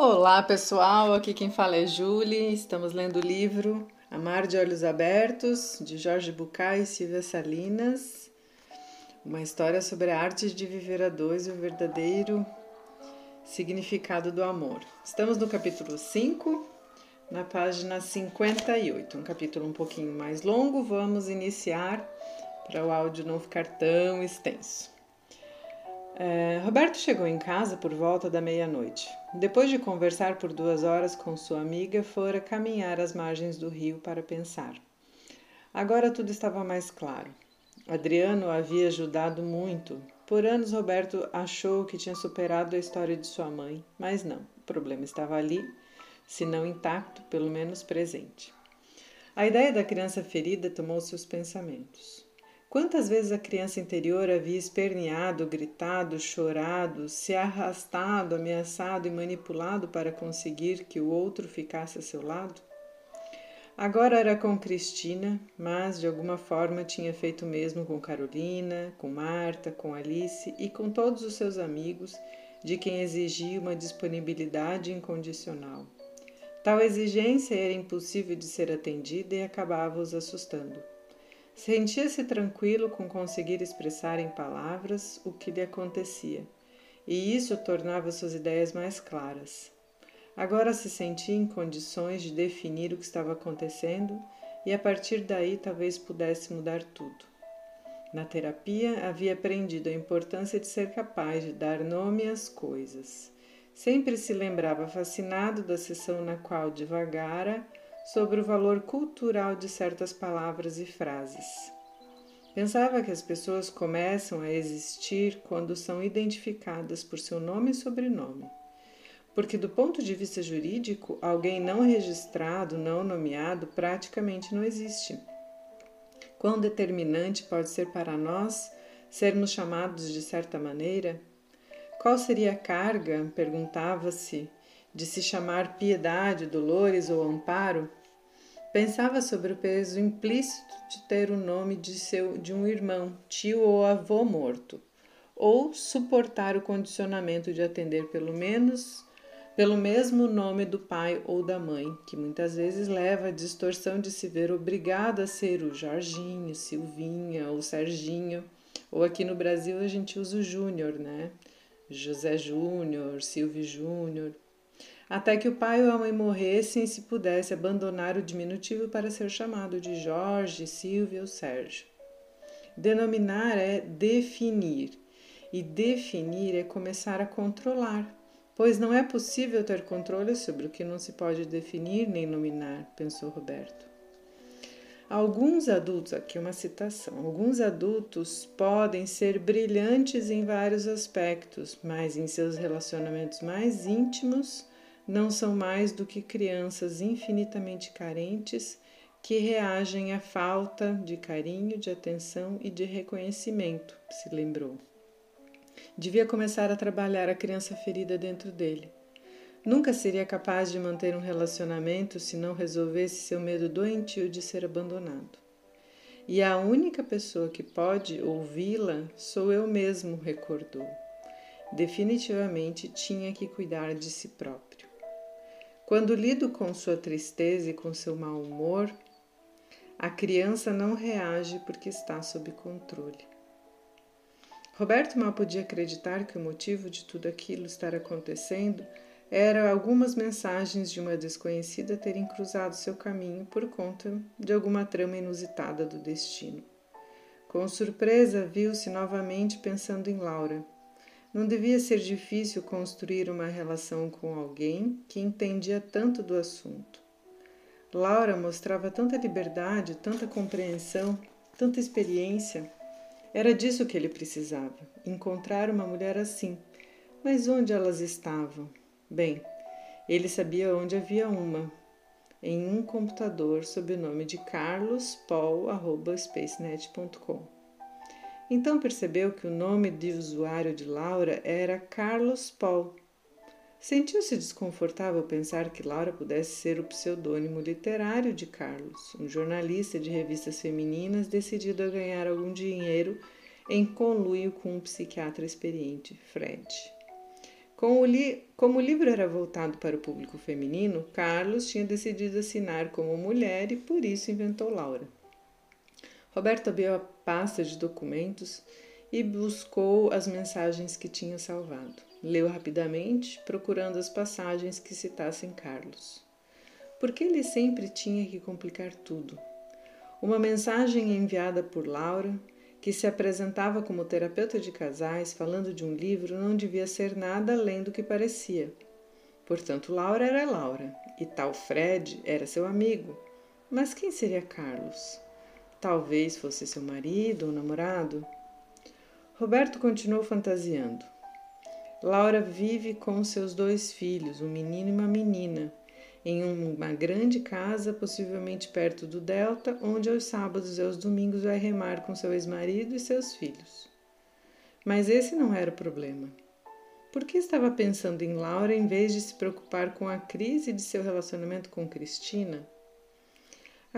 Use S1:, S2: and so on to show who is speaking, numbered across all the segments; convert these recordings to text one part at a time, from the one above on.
S1: Olá pessoal, aqui quem fala é Julie. Estamos lendo o livro Amar de Olhos Abertos, de Jorge Bucay e Silvia Salinas. Uma história sobre a arte de viver a dois e o verdadeiro significado do amor. Estamos no capítulo 5, na página 58, um capítulo um pouquinho mais longo. Vamos iniciar para o áudio não ficar tão extenso. É, Roberto chegou em casa por volta da meia-noite. Depois de conversar por duas horas com sua amiga, fora caminhar às margens do rio para pensar. Agora tudo estava mais claro. Adriano havia ajudado muito. Por anos, Roberto achou que tinha superado a história de sua mãe, mas não. O problema estava ali, se não intacto, pelo menos presente. A ideia da criança ferida tomou seus pensamentos. Quantas vezes a criança interior havia esperneado, gritado, chorado, se arrastado, ameaçado e manipulado para conseguir que o outro ficasse a seu lado? Agora era com Cristina, mas de alguma forma tinha feito o mesmo com Carolina, com Marta, com Alice e com todos os seus amigos, de quem exigia uma disponibilidade incondicional. Tal exigência era impossível de ser atendida e acabava os assustando. Sentia-se tranquilo com conseguir expressar em palavras o que lhe acontecia, e isso tornava suas ideias mais claras. Agora se sentia em condições de definir o que estava acontecendo e a partir daí talvez pudesse mudar tudo. Na terapia, havia aprendido a importância de ser capaz de dar nome às coisas. Sempre se lembrava fascinado da sessão na qual divagara sobre o valor cultural de certas palavras e frases. Pensava que as pessoas começam a existir quando são identificadas por seu nome e sobrenome. Porque, do ponto de vista jurídico, alguém não registrado, não nomeado, praticamente não existe. Quão determinante pode ser para nós sermos chamados de certa maneira? Qual seria a carga, perguntava-se, de se chamar piedade, dolores ou amparo? Pensava sobre o peso implícito de ter o nome de, seu, de um irmão, tio ou avô morto, ou suportar o condicionamento de atender pelo menos pelo mesmo nome do pai ou da mãe, que muitas vezes leva à distorção de se ver obrigado a ser o Jorginho, Silvinha ou Serginho, ou aqui no Brasil a gente usa o Júnior, né? José Júnior, Silvio Júnior até que o pai ou a mãe morressem e se pudesse abandonar o diminutivo para ser chamado de Jorge, Silvio ou Sérgio. Denominar é definir, e definir é começar a controlar, pois não é possível ter controle sobre o que não se pode definir nem nominar, pensou Roberto. Alguns adultos, aqui uma citação, alguns adultos podem ser brilhantes em vários aspectos, mas em seus relacionamentos mais íntimos não são mais do que crianças infinitamente carentes que reagem à falta de carinho, de atenção e de reconhecimento, se lembrou. Devia começar a trabalhar a criança ferida dentro dele. Nunca seria capaz de manter um relacionamento se não resolvesse seu medo doentio de ser abandonado. E a única pessoa que pode ouvi-la sou eu mesmo, recordou. Definitivamente tinha que cuidar de si próprio. Quando lido com sua tristeza e com seu mau humor, a criança não reage porque está sob controle. Roberto mal podia acreditar que o motivo de tudo aquilo estar acontecendo era algumas mensagens de uma desconhecida terem cruzado seu caminho por conta de alguma trama inusitada do destino. Com surpresa, viu-se novamente pensando em Laura não devia ser difícil construir uma relação com alguém que entendia tanto do assunto. Laura mostrava tanta liberdade, tanta compreensão, tanta experiência. Era disso que ele precisava: encontrar uma mulher assim. Mas onde elas estavam? Bem, ele sabia onde havia uma, em um computador sob o nome de carlospaul.spacenet.com. Então percebeu que o nome de usuário de Laura era Carlos Paul. Sentiu-se desconfortável pensar que Laura pudesse ser o pseudônimo literário de Carlos, um jornalista de revistas femininas decidido a ganhar algum dinheiro em conluio com um psiquiatra experiente, Fred. Como li como o livro era voltado para o público feminino, Carlos tinha decidido assinar como mulher e por isso inventou Laura. Roberto abriu a pasta de documentos e buscou as mensagens que tinha salvado. Leu rapidamente, procurando as passagens que citassem Carlos. Porque ele sempre tinha que complicar tudo. Uma mensagem enviada por Laura que se apresentava como terapeuta de casais falando de um livro não devia ser nada além do que parecia. Portanto, Laura era Laura e tal Fred era seu amigo. Mas quem seria Carlos? Talvez fosse seu marido ou namorado? Roberto continuou fantasiando. Laura vive com seus dois filhos, um menino e uma menina, em uma grande casa, possivelmente perto do Delta, onde aos sábados e aos domingos vai remar com seu ex-marido e seus filhos. Mas esse não era o problema. Por que estava pensando em Laura em vez de se preocupar com a crise de seu relacionamento com Cristina?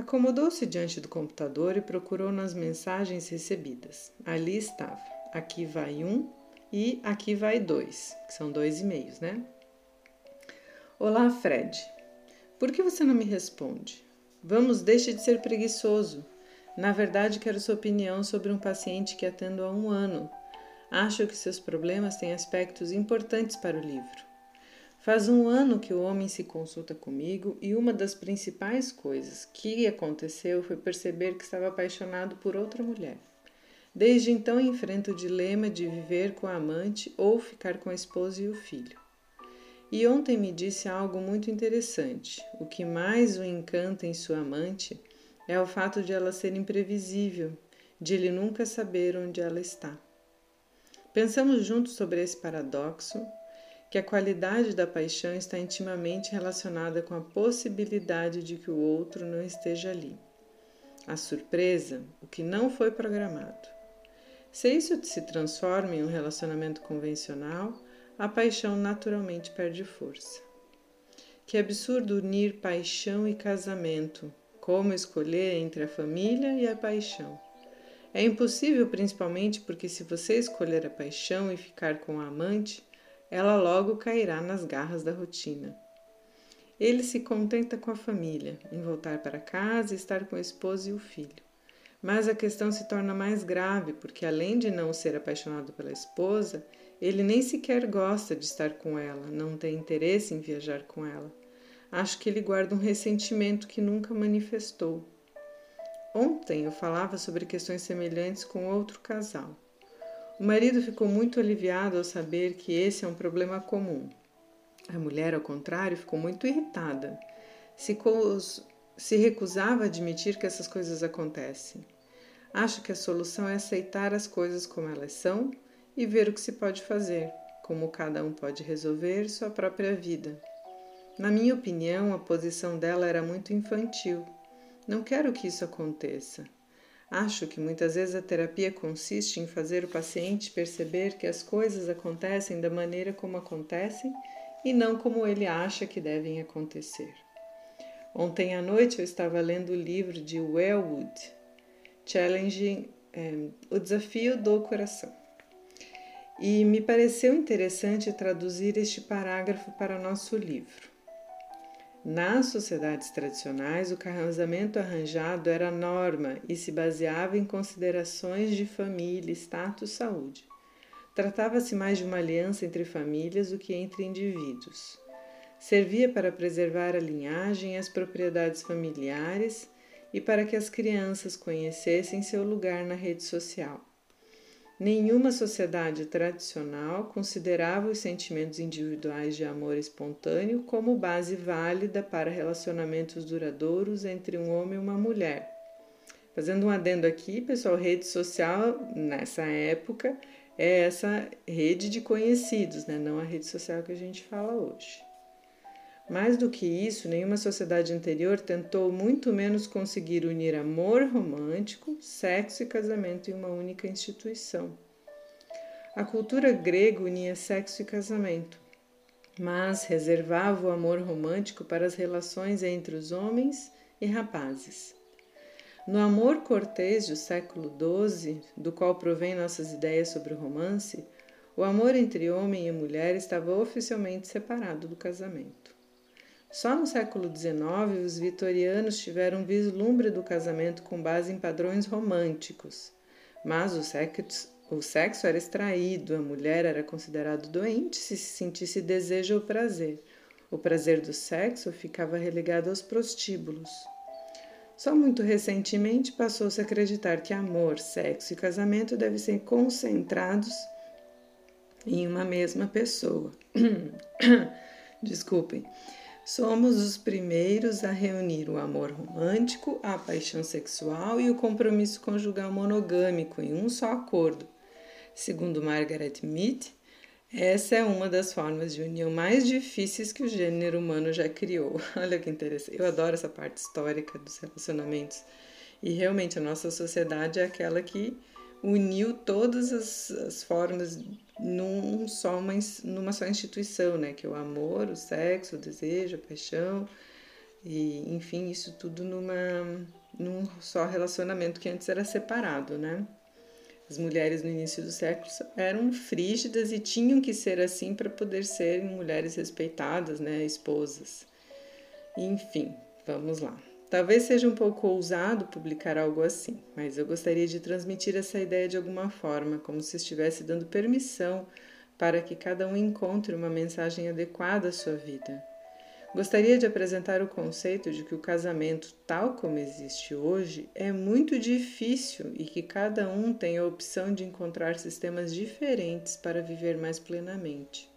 S1: Acomodou-se diante do computador e procurou nas mensagens recebidas. Ali estava: aqui vai um e aqui vai dois, que são dois e-mails, né? Olá, Fred. Por que você não me responde? Vamos, deixe de ser preguiçoso. Na verdade, quero sua opinião sobre um paciente que atendo há um ano. Acho que seus problemas têm aspectos importantes para o livro. Faz um ano que o homem se consulta comigo e uma das principais coisas que aconteceu foi perceber que estava apaixonado por outra mulher. Desde então enfrenta o dilema de viver com a amante ou ficar com a esposa e o filho. E ontem me disse algo muito interessante. O que mais o encanta em sua amante é o fato de ela ser imprevisível, de ele nunca saber onde ela está. Pensamos juntos sobre esse paradoxo, que a qualidade da paixão está intimamente relacionada com a possibilidade de que o outro não esteja ali. A surpresa, o que não foi programado. Se isso se transforma em um relacionamento convencional, a paixão naturalmente perde força. Que absurdo unir paixão e casamento. Como escolher entre a família e a paixão? É impossível, principalmente porque, se você escolher a paixão e ficar com a amante, ela logo cairá nas garras da rotina. Ele se contenta com a família, em voltar para casa e estar com a esposa e o filho. Mas a questão se torna mais grave porque, além de não ser apaixonado pela esposa, ele nem sequer gosta de estar com ela, não tem interesse em viajar com ela. Acho que ele guarda um ressentimento que nunca manifestou. Ontem eu falava sobre questões semelhantes com outro casal. O marido ficou muito aliviado ao saber que esse é um problema comum. A mulher, ao contrário, ficou muito irritada. Se, se recusava a admitir que essas coisas acontecem. Acho que a solução é aceitar as coisas como elas são e ver o que se pode fazer, como cada um pode resolver sua própria vida. Na minha opinião, a posição dela era muito infantil. Não quero que isso aconteça. Acho que muitas vezes a terapia consiste em fazer o paciente perceber que as coisas acontecem da maneira como acontecem e não como ele acha que devem acontecer. Ontem à noite eu estava lendo o livro de Wellwood, Challenging é, O Desafio do Coração e me pareceu interessante traduzir este parágrafo para nosso livro. Nas sociedades tradicionais, o casamento arranjado era norma e se baseava em considerações de família, status, saúde. Tratava-se mais de uma aliança entre famílias do que entre indivíduos. Servia para preservar a linhagem e as propriedades familiares e para que as crianças conhecessem seu lugar na rede social. Nenhuma sociedade tradicional considerava os sentimentos individuais de amor espontâneo como base válida para relacionamentos duradouros entre um homem e uma mulher. Fazendo um adendo aqui, pessoal, rede social nessa época é essa rede de conhecidos, né? não a rede social que a gente fala hoje. Mais do que isso, nenhuma sociedade anterior tentou muito menos conseguir unir amor romântico, sexo e casamento em uma única instituição. A cultura grega unia sexo e casamento, mas reservava o amor romântico para as relações entre os homens e rapazes. No amor cortês do século XII, do qual provém nossas ideias sobre o romance, o amor entre homem e mulher estava oficialmente separado do casamento. Só no século XIX os vitorianos tiveram vislumbre do casamento com base em padrões românticos, mas o sexo, o sexo era extraído, a mulher era considerada doente se sentisse desejo ou prazer. O prazer do sexo ficava relegado aos prostíbulos. Só muito recentemente passou-se a acreditar que amor, sexo e casamento devem ser concentrados em uma mesma pessoa. Desculpem. Somos os primeiros a reunir o amor romântico, a paixão sexual e o compromisso conjugal monogâmico em um só acordo. Segundo Margaret Mead, essa é uma das formas de união mais difíceis que o gênero humano já criou. Olha que interessante. Eu adoro essa parte histórica dos relacionamentos. E realmente a nossa sociedade é aquela que uniu todas as, as formas num só uma, numa só instituição, né? Que é o amor, o sexo, o desejo, a paixão e enfim isso tudo numa num só relacionamento que antes era separado, né? As mulheres no início do século eram frígidas e tinham que ser assim para poder serem mulheres respeitadas, né, esposas. Enfim, vamos lá. Talvez seja um pouco ousado publicar algo assim, mas eu gostaria de transmitir essa ideia de alguma forma, como se estivesse dando permissão para que cada um encontre uma mensagem adequada à sua vida. Gostaria de apresentar o conceito de que o casamento, tal como existe hoje, é muito difícil e que cada um tem a opção de encontrar sistemas diferentes para viver mais plenamente.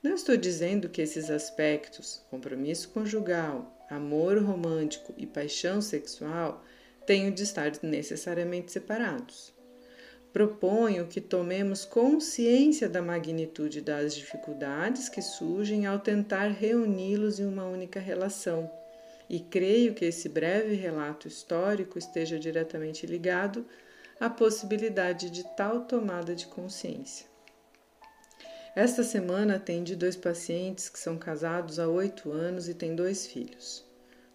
S1: Não estou dizendo que esses aspectos, compromisso conjugal, amor romântico e paixão sexual, tenham de estar necessariamente separados proponho que tomemos consciência da magnitude das dificuldades que surgem ao tentar reuni-los em uma única relação. E creio que esse breve relato histórico esteja diretamente ligado à possibilidade de tal tomada de consciência. Esta semana atendi dois pacientes que são casados há oito anos e têm dois filhos.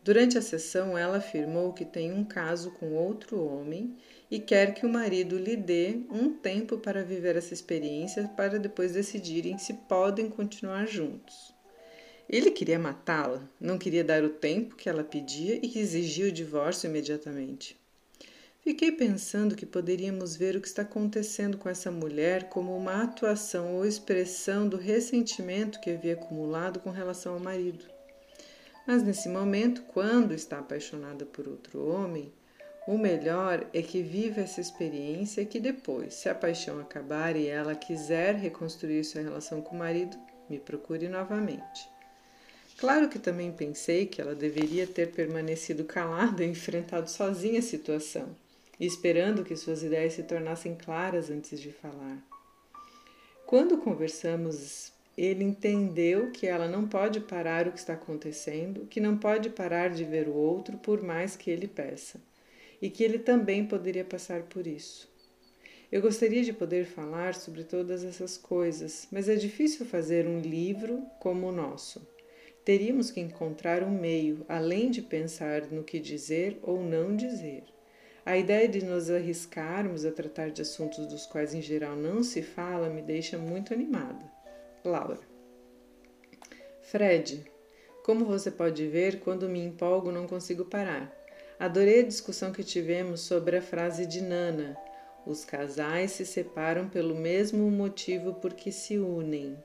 S1: Durante a sessão, ela afirmou que tem um caso com outro homem e quer que o marido lhe dê um tempo para viver essa experiência para depois decidirem se podem continuar juntos. Ele queria matá-la, não queria dar o tempo que ela pedia e exigia o divórcio imediatamente. Fiquei pensando que poderíamos ver o que está acontecendo com essa mulher como uma atuação ou expressão do ressentimento que havia acumulado com relação ao marido. Mas nesse momento, quando está apaixonada por outro homem, o melhor é que viva essa experiência e que depois, se a paixão acabar e ela quiser reconstruir sua relação com o marido, me procure novamente. Claro que também pensei que ela deveria ter permanecido calada e enfrentado sozinha a situação, esperando que suas ideias se tornassem claras antes de falar. Quando conversamos, ele entendeu que ela não pode parar o que está acontecendo, que não pode parar de ver o outro por mais que ele peça e que ele também poderia passar por isso. Eu gostaria de poder falar sobre todas essas coisas, mas é difícil fazer um livro como o nosso. Teríamos que encontrar um meio, além de pensar no que dizer ou não dizer. A ideia de nos arriscarmos a tratar de assuntos dos quais em geral não se fala me deixa muito animada. Laura. Fred, como você pode ver, quando me empolgo não consigo parar. Adorei a discussão que tivemos sobre a frase de Nana: os casais se separam pelo mesmo motivo por que se unem.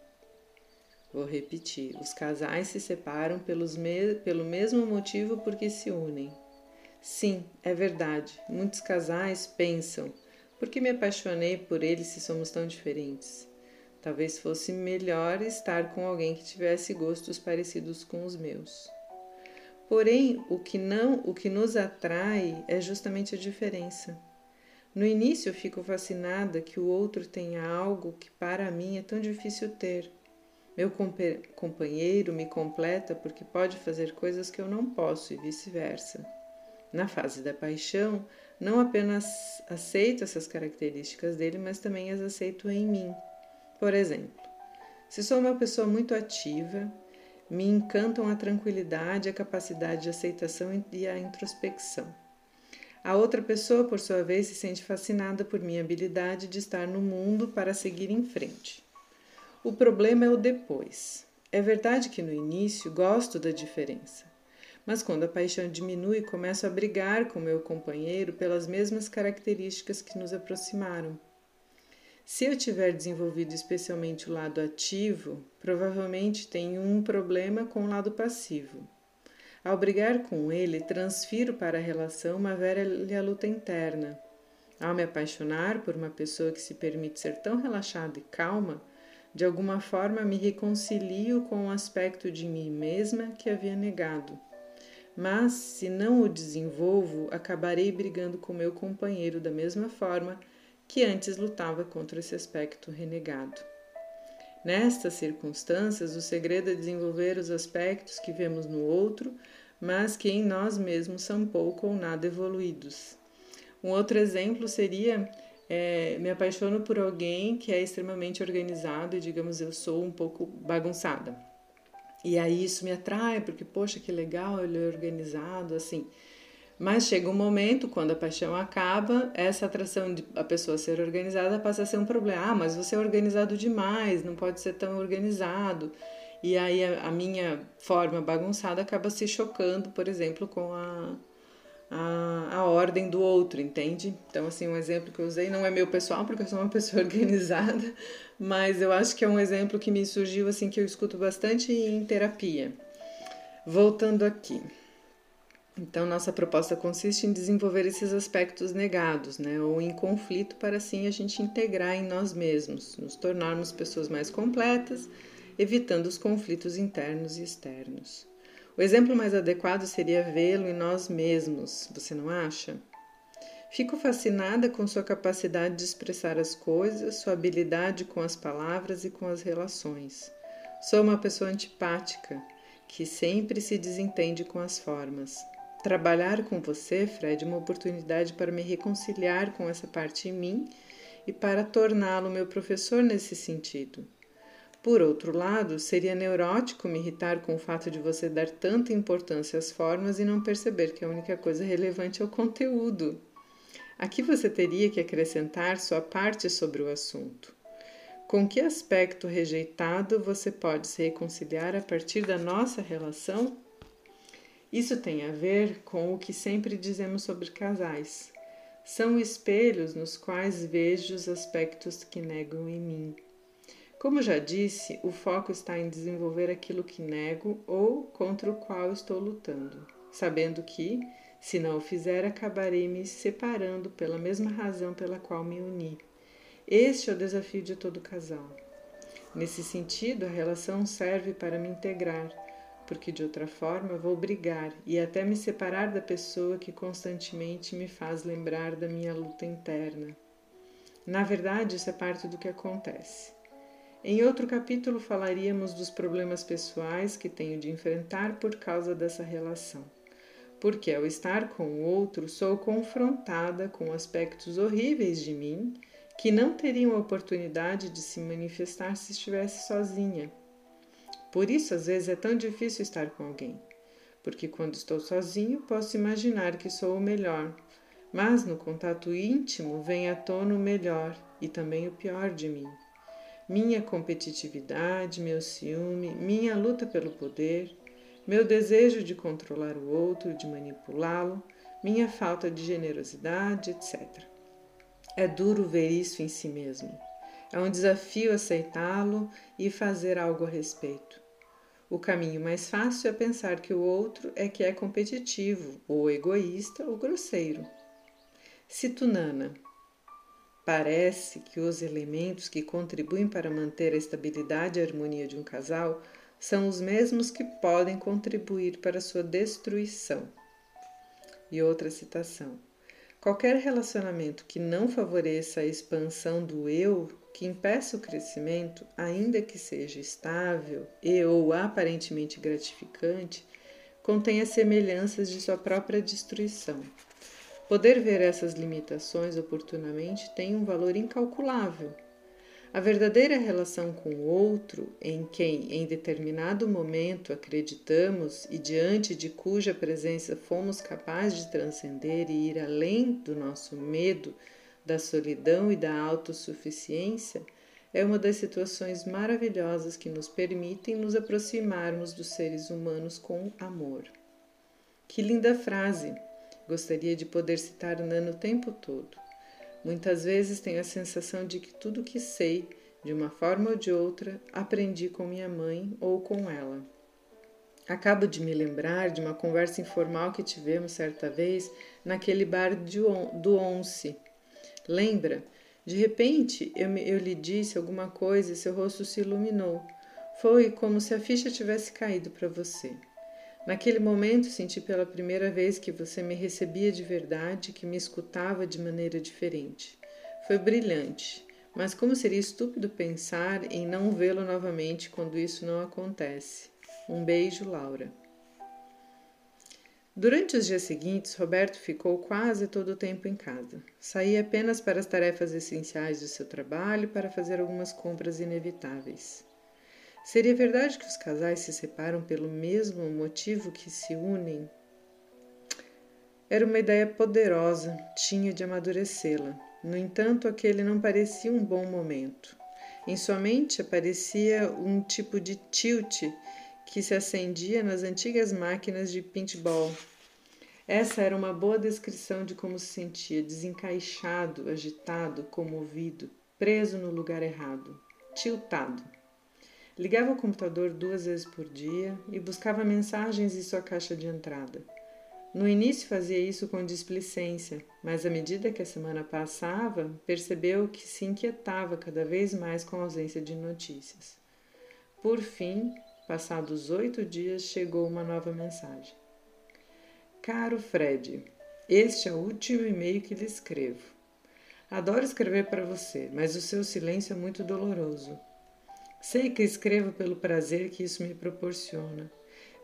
S1: Vou repetir: os casais se separam pelos me pelo mesmo motivo por que se unem. Sim, é verdade. Muitos casais pensam: por que me apaixonei por ele se somos tão diferentes? Talvez fosse melhor estar com alguém que tivesse gostos parecidos com os meus. Porém, o que não, o que nos atrai é justamente a diferença. No início, fico fascinada que o outro tenha algo que para mim é tão difícil ter. Meu companheiro me completa porque pode fazer coisas que eu não posso e vice-versa. Na fase da paixão, não apenas aceito essas características dele, mas também as aceito em mim. Por exemplo, se sou uma pessoa muito ativa, me encantam a tranquilidade, a capacidade de aceitação e a introspecção. A outra pessoa, por sua vez, se sente fascinada por minha habilidade de estar no mundo para seguir em frente. O problema é o depois. É verdade que no início gosto da diferença, mas quando a paixão diminui, começo a brigar com meu companheiro pelas mesmas características que nos aproximaram. Se eu tiver desenvolvido especialmente o lado ativo, provavelmente tenho um problema com o lado passivo. Ao brigar com ele, transfiro para a relação uma velha luta interna. Ao me apaixonar por uma pessoa que se permite ser tão relaxada e calma, de alguma forma me reconcilio com um aspecto de mim mesma que havia negado. Mas, se não o desenvolvo, acabarei brigando com meu companheiro da mesma forma que antes lutava contra esse aspecto renegado. Nestas circunstâncias, o segredo é desenvolver os aspectos que vemos no outro, mas que em nós mesmos são pouco ou nada evoluídos. Um outro exemplo seria: é, me apaixono por alguém que é extremamente organizado e, digamos, eu sou um pouco bagunçada. E aí isso me atrai, porque, poxa, que legal, ele é organizado, assim. Mas chega um momento, quando a paixão acaba, essa atração de a pessoa ser organizada passa a ser um problema. Ah, mas você é organizado demais, não pode ser tão organizado. E aí a, a minha forma bagunçada acaba se chocando, por exemplo, com a, a, a ordem do outro, entende? Então, assim, um exemplo que eu usei não é meu pessoal, porque eu sou uma pessoa organizada, mas eu acho que é um exemplo que me surgiu, assim, que eu escuto bastante em terapia. Voltando aqui. Então, nossa proposta consiste em desenvolver esses aspectos negados, né, ou em conflito, para assim a gente integrar em nós mesmos, nos tornarmos pessoas mais completas, evitando os conflitos internos e externos. O exemplo mais adequado seria vê-lo em nós mesmos, você não acha? Fico fascinada com sua capacidade de expressar as coisas, sua habilidade com as palavras e com as relações. Sou uma pessoa antipática, que sempre se desentende com as formas. Trabalhar com você, Fred, é uma oportunidade para me reconciliar com essa parte em mim e para torná-lo meu professor nesse sentido. Por outro lado, seria neurótico me irritar com o fato de você dar tanta importância às formas e não perceber que a única coisa relevante é o conteúdo. Aqui você teria que acrescentar sua parte sobre o assunto. Com que aspecto rejeitado você pode se reconciliar a partir da nossa relação? Isso tem a ver com o que sempre dizemos sobre casais. São espelhos nos quais vejo os aspectos que negam em mim. Como já disse, o foco está em desenvolver aquilo que nego ou contra o qual estou lutando, sabendo que, se não o fizer, acabarei me separando pela mesma razão pela qual me uni. Este é o desafio de todo casal. Nesse sentido, a relação serve para me integrar porque de outra forma vou brigar e até me separar da pessoa que constantemente me faz lembrar da minha luta interna. Na verdade, isso é parte do que acontece. Em outro capítulo falaríamos dos problemas pessoais que tenho de enfrentar por causa dessa relação. Porque ao estar com o outro, sou confrontada com aspectos horríveis de mim que não teriam oportunidade de se manifestar se estivesse sozinha por isso, às vezes, é tão difícil estar com alguém, porque quando estou sozinho posso imaginar que sou o melhor, mas no contato íntimo vem à tona o melhor e também o pior de mim. Minha competitividade, meu ciúme, minha luta pelo poder, meu desejo de controlar o outro, de manipulá-lo, minha falta de generosidade, etc. É duro ver isso em si mesmo. É um desafio aceitá-lo e fazer algo a respeito. O caminho mais fácil é pensar que o outro é que é competitivo, ou egoísta, ou grosseiro. Situnana. Parece que os elementos que contribuem para manter a estabilidade e a harmonia de um casal são os mesmos que podem contribuir para sua destruição. E outra citação. Qualquer relacionamento que não favoreça a expansão do eu que impeça o crescimento, ainda que seja estável e ou aparentemente gratificante, contém as semelhanças de sua própria destruição. Poder ver essas limitações oportunamente tem um valor incalculável. A verdadeira relação com o outro, em quem em determinado momento acreditamos e diante de cuja presença fomos capazes de transcender e ir além do nosso medo, da solidão e da autossuficiência, é uma das situações maravilhosas que nos permitem nos aproximarmos dos seres humanos com amor. Que linda frase! Gostaria de poder citar Nana o tempo todo. Muitas vezes tenho a sensação de que tudo o que sei, de uma forma ou de outra, aprendi com minha mãe ou com ela. Acabo de me lembrar de uma conversa informal que tivemos certa vez naquele bar do Once. Lembra? De repente eu, me, eu lhe disse alguma coisa e seu rosto se iluminou. Foi como se a ficha tivesse caído para você. Naquele momento senti pela primeira vez que você me recebia de verdade, que me escutava de maneira diferente. Foi brilhante, mas como seria estúpido pensar em não vê-lo novamente quando isso não acontece. Um beijo, Laura. Durante os dias seguintes, Roberto ficou quase todo o tempo em casa. Saía apenas para as tarefas essenciais do seu trabalho e para fazer algumas compras inevitáveis. Seria verdade que os casais se separam pelo mesmo motivo que se unem? Era uma ideia poderosa, tinha de amadurecê-la. No entanto, aquele não parecia um bom momento. Em sua mente aparecia um tipo de tilt que se acendia nas antigas máquinas de paintball. Essa era uma boa descrição de como se sentia, desencaixado, agitado, comovido, preso no lugar errado, tiltado. Ligava o computador duas vezes por dia e buscava mensagens em sua caixa de entrada. No início fazia isso com displicência, mas à medida que a semana passava, percebeu que se inquietava cada vez mais com a ausência de notícias. Por fim, passados oito dias, chegou uma nova mensagem. Caro Fred, este é o último e-mail que lhe escrevo. Adoro escrever para você, mas o seu silêncio é muito doloroso. Sei que escrevo pelo prazer que isso me proporciona.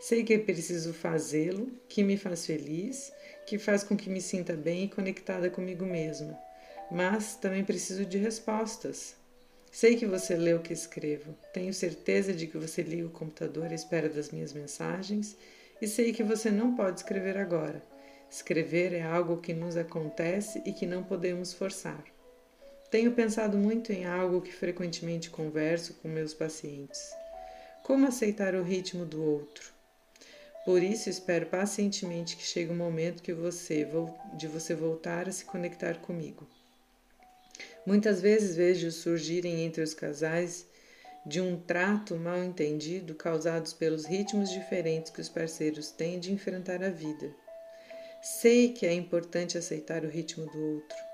S1: Sei que é preciso fazê-lo, que me faz feliz, que faz com que me sinta bem e conectada comigo mesma. Mas também preciso de respostas. Sei que você lê o que escrevo. Tenho certeza de que você liga o computador à espera das minhas mensagens e sei que você não pode escrever agora. Escrever é algo que nos acontece e que não podemos forçar. Tenho pensado muito em algo que frequentemente converso com meus pacientes. Como aceitar o ritmo do outro? Por isso espero pacientemente que chegue o momento que você de você voltar a se conectar comigo. Muitas vezes vejo surgirem entre os casais de um trato mal entendido causados pelos ritmos diferentes que os parceiros têm de enfrentar a vida. Sei que é importante aceitar o ritmo do outro.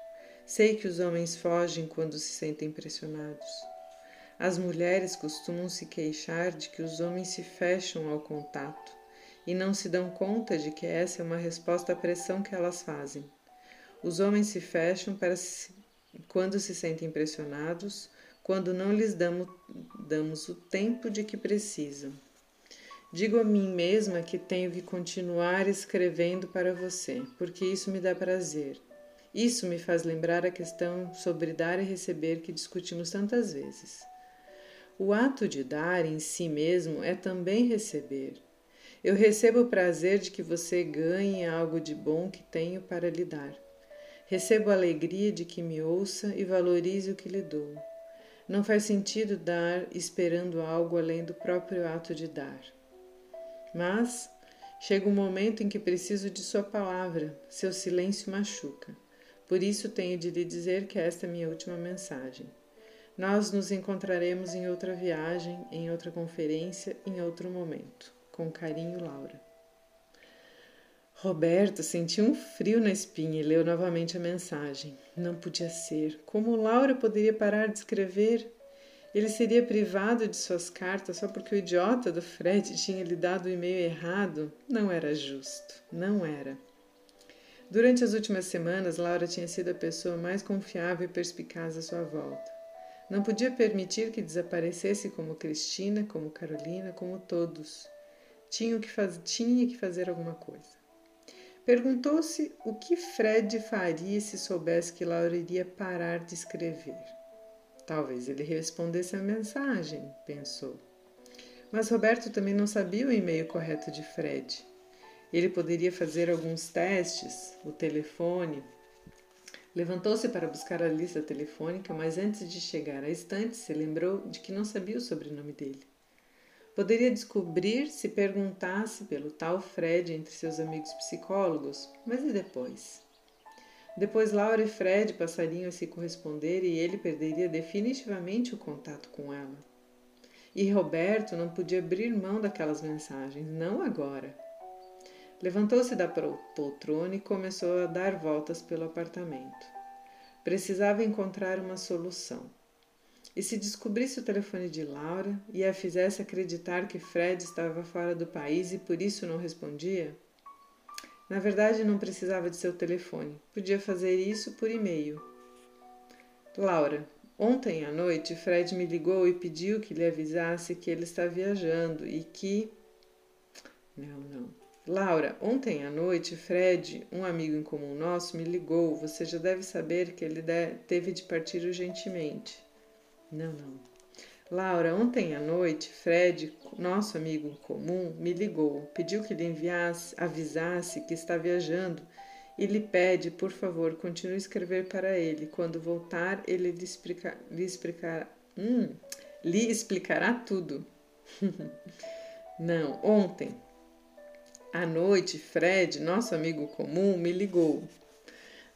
S1: Sei que os homens fogem quando se sentem pressionados. As mulheres costumam se queixar de que os homens se fecham ao contato e não se dão conta de que essa é uma resposta à pressão que elas fazem. Os homens se fecham para se, quando se sentem pressionados, quando não lhes damos, damos o tempo de que precisam. Digo a mim mesma que tenho que continuar escrevendo para você, porque isso me dá prazer isso me faz lembrar a questão sobre dar e receber que discutimos tantas vezes. O ato de dar em si mesmo é também receber. Eu recebo o prazer de que você ganhe algo de bom que tenho para lhe dar. Recebo a alegria de que me ouça e valorize o que lhe dou. Não faz sentido dar esperando algo além do próprio ato de dar. Mas chega um momento em que preciso de sua palavra, seu silêncio machuca. Por isso tenho de lhe dizer que esta é minha última mensagem. Nós nos encontraremos em outra viagem, em outra conferência, em outro momento. Com carinho, Laura. Roberto sentiu um frio na espinha e leu novamente a mensagem. Não podia ser. Como Laura poderia parar de escrever? Ele seria privado de suas cartas só porque o idiota do Fred tinha lhe dado o e-mail errado? Não era justo. Não era. Durante as últimas semanas, Laura tinha sido a pessoa mais confiável e perspicaz à sua volta. Não podia permitir que desaparecesse como Cristina, como Carolina, como todos. Tinha que, faz... tinha que fazer alguma coisa. Perguntou-se o que Fred faria se soubesse que Laura iria parar de escrever. Talvez ele respondesse a mensagem, pensou. Mas Roberto também não sabia o e-mail correto de Fred. Ele poderia fazer alguns testes, o telefone. Levantou-se para buscar a lista telefônica, mas antes de chegar à estante, se lembrou de que não sabia o sobrenome dele. Poderia descobrir se perguntasse pelo tal Fred entre seus amigos psicólogos, mas e depois? Depois Laura e Fred passariam a se corresponder e ele perderia definitivamente o contato com ela. E Roberto não podia abrir mão daquelas mensagens, não agora. Levantou-se da poltrona e começou a dar voltas pelo apartamento. Precisava encontrar uma solução. E se descobrisse o telefone de Laura e a fizesse acreditar que Fred estava fora do país e por isso não respondia? Na verdade, não precisava de seu telefone. Podia fazer isso por e-mail. Laura, ontem à noite Fred me ligou e pediu que lhe avisasse que ele está viajando e que. Não, não. Laura, ontem à noite Fred, um amigo em comum nosso, me ligou. Você já deve saber que ele teve de partir urgentemente. Não, não. Laura, ontem à noite, Fred, nosso amigo comum, me ligou, pediu que lhe enviasse, avisasse que está viajando e lhe pede, por favor, continue a escrever para ele. Quando voltar, ele lhe, explica, lhe hum, lhe explicará tudo. Não, ontem à noite, Fred, nosso amigo comum, me ligou.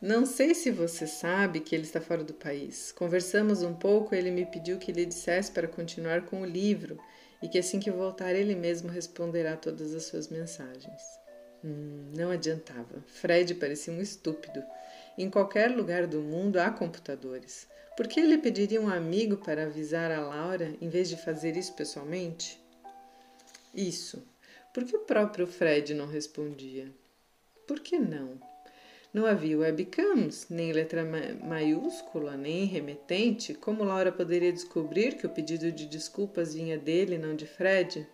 S1: Não sei se você sabe que ele está fora do país. Conversamos um pouco ele me pediu que lhe dissesse para continuar com o livro e que assim que voltar ele mesmo responderá todas as suas mensagens. Hum, não adiantava. Fred parecia um estúpido. Em qualquer lugar do mundo há computadores. Por que ele pediria um amigo para avisar a Laura em vez de fazer isso pessoalmente? Isso. Por que o próprio Fred não respondia? Por que não? Não havia webcams, nem letra maiúscula, nem remetente. Como Laura poderia descobrir que o pedido de desculpas vinha dele, não de Fred?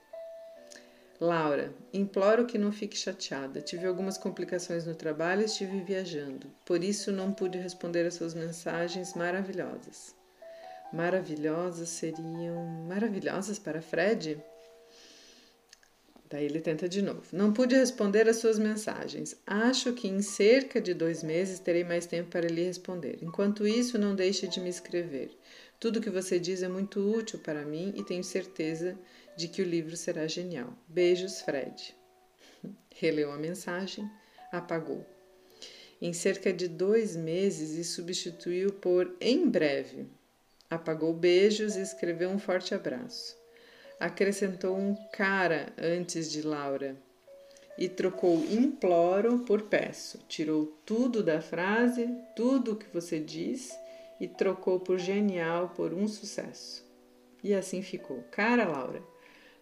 S1: Laura, imploro que não fique chateada. Tive algumas complicações no trabalho e estive viajando. Por isso não pude responder às suas mensagens maravilhosas. Maravilhosas seriam maravilhosas para Fred? Daí ele tenta de novo. Não pude responder às suas mensagens. Acho que em cerca de dois meses terei mais tempo para lhe responder. Enquanto isso, não deixe de me escrever. Tudo o que você diz é muito útil para mim e tenho certeza de que o livro será genial. Beijos, Fred. Releu a mensagem, apagou. Em cerca de dois meses e substituiu por em breve. Apagou beijos e escreveu um forte abraço acrescentou um cara antes de Laura e trocou imploro por peço. Tirou tudo da frase, tudo o que você diz e trocou por genial por um sucesso. E assim ficou. Cara, Laura,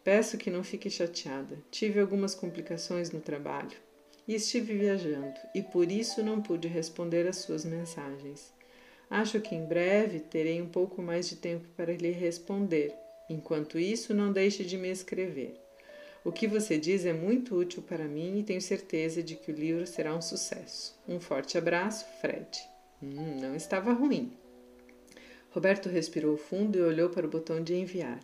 S1: peço que não fique chateada. Tive algumas complicações no trabalho e estive viajando e por isso não pude responder às suas mensagens. Acho que em breve terei um pouco mais de tempo para lhe responder Enquanto isso, não deixe de me escrever. O que você diz é muito útil para mim e tenho certeza de que o livro será um sucesso. Um forte abraço, Fred. Hum, não estava ruim. Roberto respirou fundo e olhou para o botão de enviar.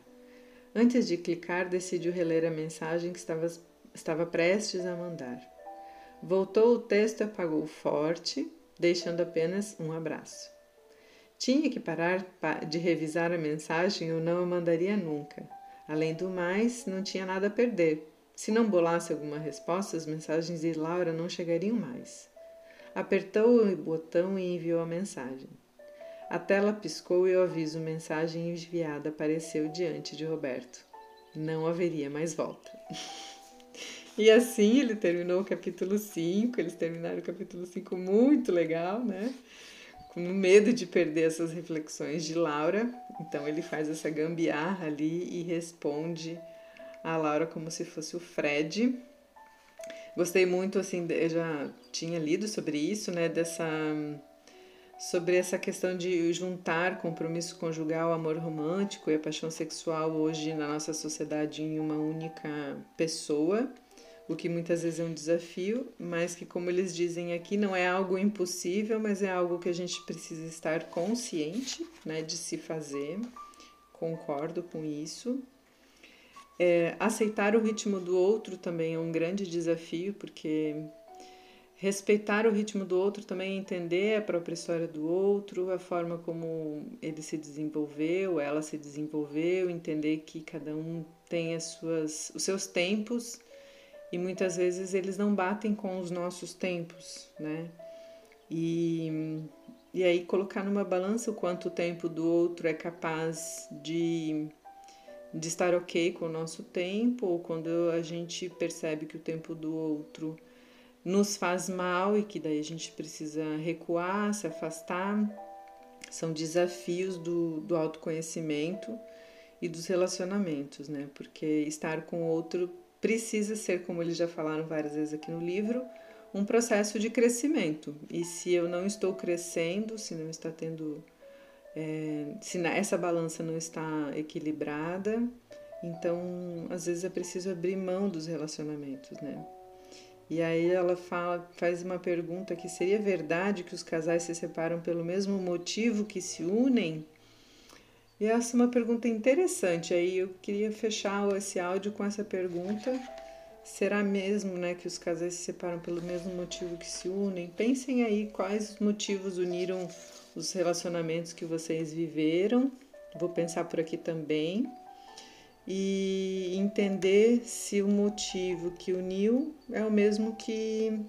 S1: Antes de clicar, decidiu reler a mensagem que estava, estava prestes a mandar. Voltou o texto e apagou forte, deixando apenas um abraço. Tinha que parar de revisar a mensagem ou não a mandaria nunca. Além do mais, não tinha nada a perder. Se não bolasse alguma resposta, as mensagens de Laura não chegariam mais. Apertou o botão e enviou a mensagem. A tela piscou e o aviso mensagem enviada apareceu diante de Roberto. Não haveria mais volta. e assim ele terminou o capítulo 5. Eles terminaram o capítulo 5 muito legal, né? Com medo de perder essas reflexões de Laura. Então ele faz essa gambiarra ali e responde a Laura como se fosse o Fred. Gostei muito, assim, eu já tinha lido sobre isso, né? Dessa. Sobre essa questão de juntar compromisso conjugal, amor romântico e a paixão sexual hoje na nossa sociedade em uma única pessoa o que muitas vezes é um desafio, mas que, como eles dizem aqui, não é algo impossível, mas é algo que a gente precisa estar consciente né, de se fazer. Concordo com isso. É, aceitar o ritmo do outro também é um grande desafio, porque respeitar o ritmo do outro também é entender a própria história do outro, a forma como ele se desenvolveu, ela se desenvolveu, entender que cada um tem as suas, os seus tempos e muitas vezes eles não batem com os nossos tempos, né? E, e aí colocar numa balança o quanto o tempo do outro é capaz de, de estar ok com o nosso tempo, ou quando a gente percebe que o tempo do outro nos faz mal e que daí a gente precisa recuar, se afastar. São desafios do, do autoconhecimento e dos relacionamentos, né? Porque estar com o outro precisa ser, como eles já falaram várias vezes aqui no livro, um processo de crescimento. E se eu não estou crescendo, se não está tendo. É, se essa balança não está equilibrada, então às vezes é preciso abrir mão dos relacionamentos, né? E aí ela fala, faz uma pergunta que seria verdade que os casais se separam pelo mesmo motivo que se unem? E essa é uma pergunta interessante. Aí eu queria fechar esse áudio com essa pergunta. Será mesmo né, que os casais se separam pelo mesmo motivo que se unem? Pensem aí quais motivos uniram os relacionamentos que vocês viveram. Vou pensar por aqui também. E entender se o motivo que uniu é o mesmo que,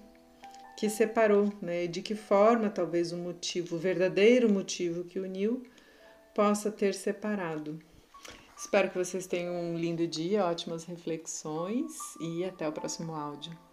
S1: que separou, né? De que forma talvez o motivo, o verdadeiro motivo que uniu, possa ter separado. Espero que vocês tenham um lindo dia, ótimas reflexões e até o próximo áudio.